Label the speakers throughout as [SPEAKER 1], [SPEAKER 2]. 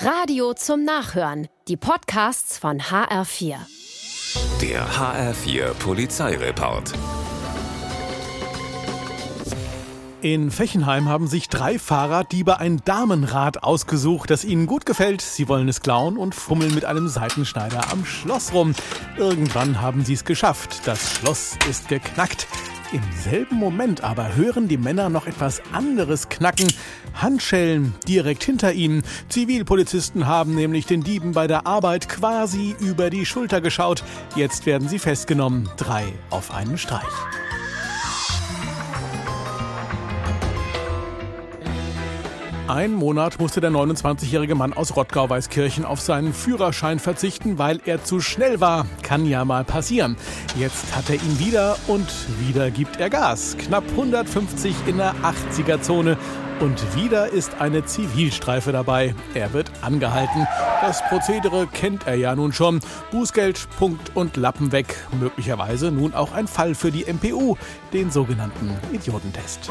[SPEAKER 1] Radio zum Nachhören. Die Podcasts von HR4.
[SPEAKER 2] Der HR4 Polizeireport.
[SPEAKER 3] In Fechenheim haben sich drei Fahrraddiebe ein Damenrad ausgesucht, das ihnen gut gefällt. Sie wollen es klauen und fummeln mit einem Seitenschneider am Schloss rum. Irgendwann haben sie es geschafft. Das Schloss ist geknackt. Im selben Moment aber hören die Männer noch etwas anderes knacken. Handschellen direkt hinter ihnen. Zivilpolizisten haben nämlich den Dieben bei der Arbeit quasi über die Schulter geschaut. Jetzt werden sie festgenommen. Drei auf einen Streich. Ein Monat musste der 29-jährige Mann aus Rottgau-Weißkirchen auf seinen Führerschein verzichten, weil er zu schnell war. Kann ja mal passieren. Jetzt hat er ihn wieder und wieder gibt er Gas. Knapp 150 in der 80er-Zone. Und wieder ist eine Zivilstreife dabei. Er wird angehalten. Das Prozedere kennt er ja nun schon. Bußgeld, Punkt und Lappen weg. Möglicherweise nun auch ein Fall für die MPU, den sogenannten Idiotentest.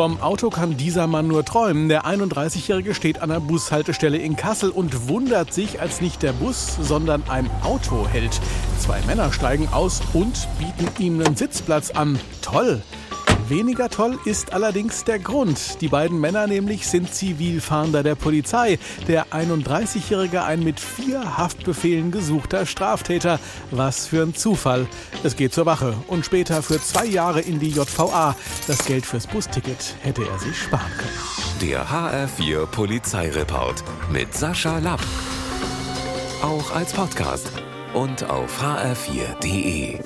[SPEAKER 3] Vom Auto kann dieser Mann nur träumen. Der 31-Jährige steht an der Bushaltestelle in Kassel und wundert sich, als nicht der Bus, sondern ein Auto hält. Zwei Männer steigen aus und bieten ihm einen Sitzplatz an. Toll! Weniger toll ist allerdings der Grund. Die beiden Männer nämlich sind Zivilfahnder der Polizei. Der 31-Jährige ein mit vier Haftbefehlen gesuchter Straftäter. Was für ein Zufall. Es geht zur Wache und später für zwei Jahre in die JVA. Das Geld fürs Busticket hätte er sich sparen können.
[SPEAKER 2] Der HR4 Polizeireport mit Sascha Lapp. Auch als Podcast und auf hr4.de.